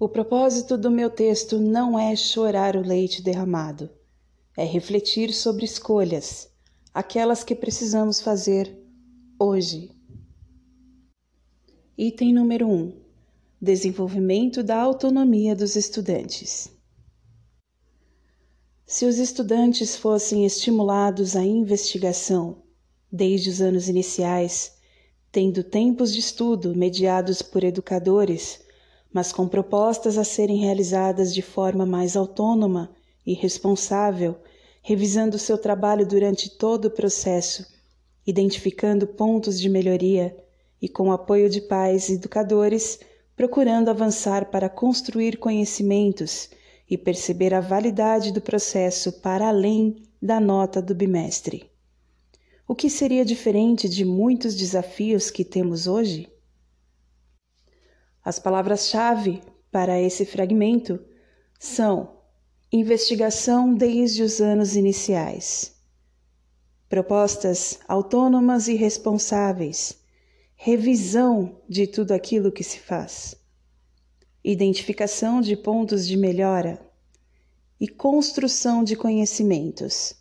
O propósito do meu texto não é chorar o leite derramado, é refletir sobre escolhas, aquelas que precisamos fazer hoje. Item número 1: Desenvolvimento da autonomia dos estudantes. Se os estudantes fossem estimulados à investigação desde os anos iniciais, tendo tempos de estudo mediados por educadores, mas com propostas a serem realizadas de forma mais autônoma e responsável, revisando seu trabalho durante todo o processo, identificando pontos de melhoria e, com o apoio de pais e educadores, procurando avançar para construir conhecimentos e perceber a validade do processo para além da nota do bimestre. O que seria diferente de muitos desafios que temos hoje? As palavras-chave para esse fragmento são investigação desde os anos iniciais, propostas autônomas e responsáveis, revisão de tudo aquilo que se faz, identificação de pontos de melhora. E construção de conhecimentos.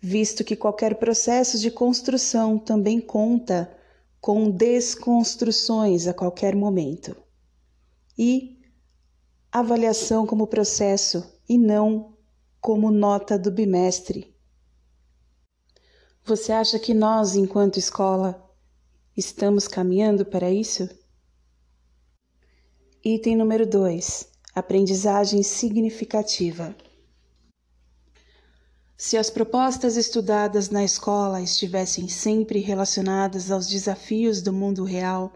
Visto que qualquer processo de construção também conta com desconstruções a qualquer momento. E avaliação como processo e não como nota do bimestre. Você acha que nós, enquanto escola, estamos caminhando para isso? Item número 2: Aprendizagem significativa. Se as propostas estudadas na escola estivessem sempre relacionadas aos desafios do mundo real,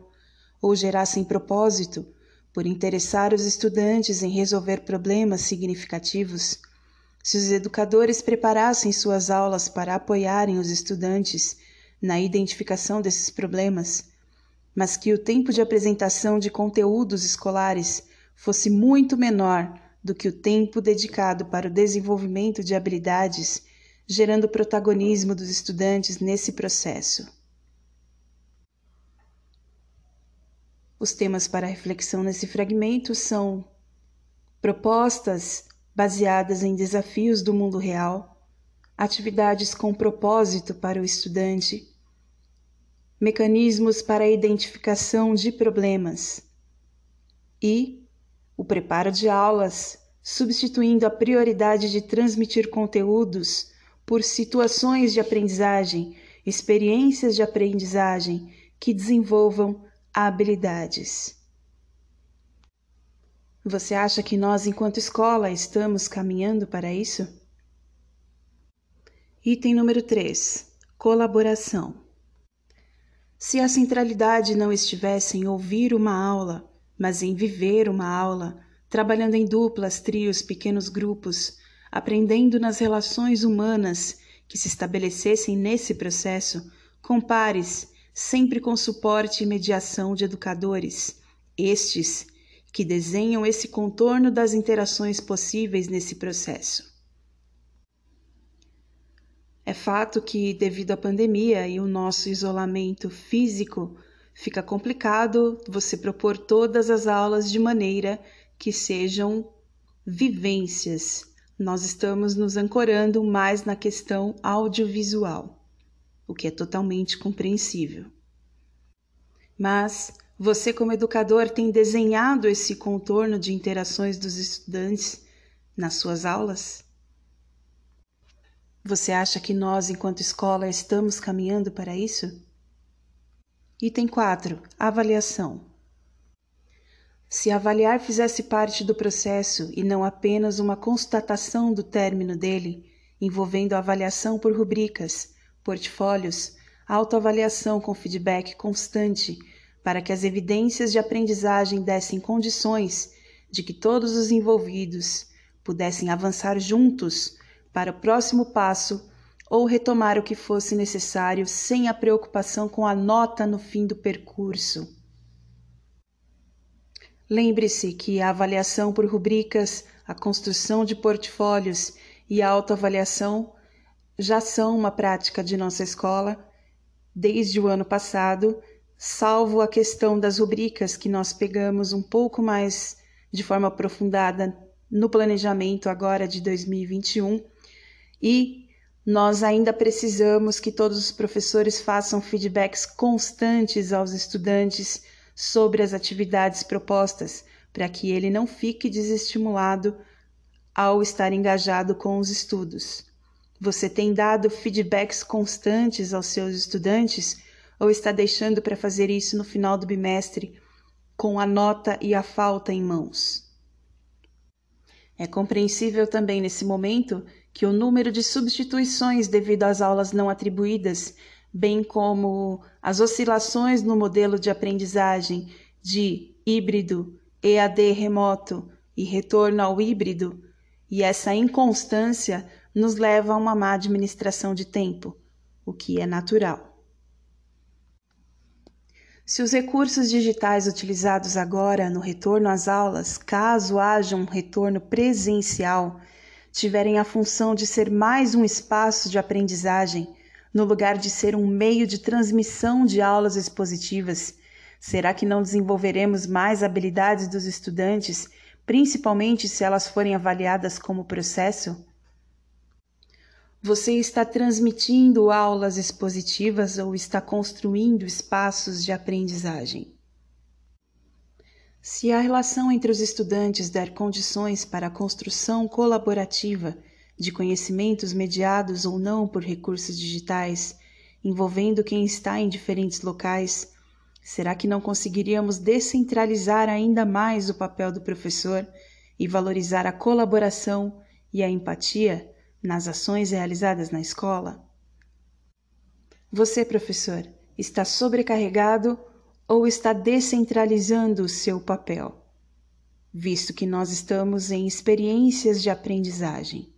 ou gerassem propósito por interessar os estudantes em resolver problemas significativos, se os educadores preparassem suas aulas para apoiarem os estudantes na identificação desses problemas, mas que o tempo de apresentação de conteúdos escolares fosse muito menor do que o tempo dedicado para o desenvolvimento de habilidades, gerando protagonismo dos estudantes nesse processo. Os temas para reflexão nesse fragmento são propostas baseadas em desafios do mundo real, atividades com propósito para o estudante, mecanismos para a identificação de problemas e o preparo de aulas, substituindo a prioridade de transmitir conteúdos por situações de aprendizagem, experiências de aprendizagem que desenvolvam habilidades. Você acha que nós, enquanto escola, estamos caminhando para isso? Item número 3: Colaboração. Se a centralidade não estivesse em ouvir uma aula, mas em viver uma aula, trabalhando em duplas, trios, pequenos grupos, aprendendo nas relações humanas que se estabelecessem nesse processo, com pares, sempre com suporte e mediação de educadores, estes que desenham esse contorno das interações possíveis nesse processo. É fato que, devido à pandemia e o nosso isolamento físico, fica complicado você propor todas as aulas de maneira que sejam vivências. Nós estamos nos ancorando mais na questão audiovisual, o que é totalmente compreensível. Mas você, como educador, tem desenhado esse contorno de interações dos estudantes nas suas aulas? Você acha que nós, enquanto escola, estamos caminhando para isso? Item 4. Avaliação. Se avaliar fizesse parte do processo e não apenas uma constatação do término dele, envolvendo avaliação por rubricas, portfólios, autoavaliação com feedback constante, para que as evidências de aprendizagem dessem condições de que todos os envolvidos pudessem avançar juntos para o próximo passo ou retomar o que fosse necessário sem a preocupação com a nota no fim do percurso. Lembre-se que a avaliação por rubricas, a construção de portfólios e a autoavaliação já são uma prática de nossa escola desde o ano passado, salvo a questão das rubricas que nós pegamos um pouco mais de forma aprofundada no planejamento agora de 2021 e nós ainda precisamos que todos os professores façam feedbacks constantes aos estudantes sobre as atividades propostas, para que ele não fique desestimulado ao estar engajado com os estudos. Você tem dado feedbacks constantes aos seus estudantes ou está deixando para fazer isso no final do bimestre com a nota e a falta em mãos? É compreensível também nesse momento que o número de substituições devido às aulas não atribuídas, bem como as oscilações no modelo de aprendizagem de híbrido, EAD remoto e retorno ao híbrido, e essa inconstância nos leva a uma má administração de tempo, o que é natural. Se os recursos digitais utilizados agora no retorno às aulas, caso haja um retorno presencial, tiverem a função de ser mais um espaço de aprendizagem, no lugar de ser um meio de transmissão de aulas expositivas, será que não desenvolveremos mais habilidades dos estudantes, principalmente se elas forem avaliadas como processo? Você está transmitindo aulas expositivas ou está construindo espaços de aprendizagem? Se a relação entre os estudantes der condições para a construção colaborativa de conhecimentos mediados ou não por recursos digitais, envolvendo quem está em diferentes locais, será que não conseguiríamos descentralizar ainda mais o papel do professor e valorizar a colaboração e a empatia? nas ações realizadas na escola? Você, professor, está sobrecarregado ou está descentralizando o seu papel, visto que nós estamos em experiências de aprendizagem?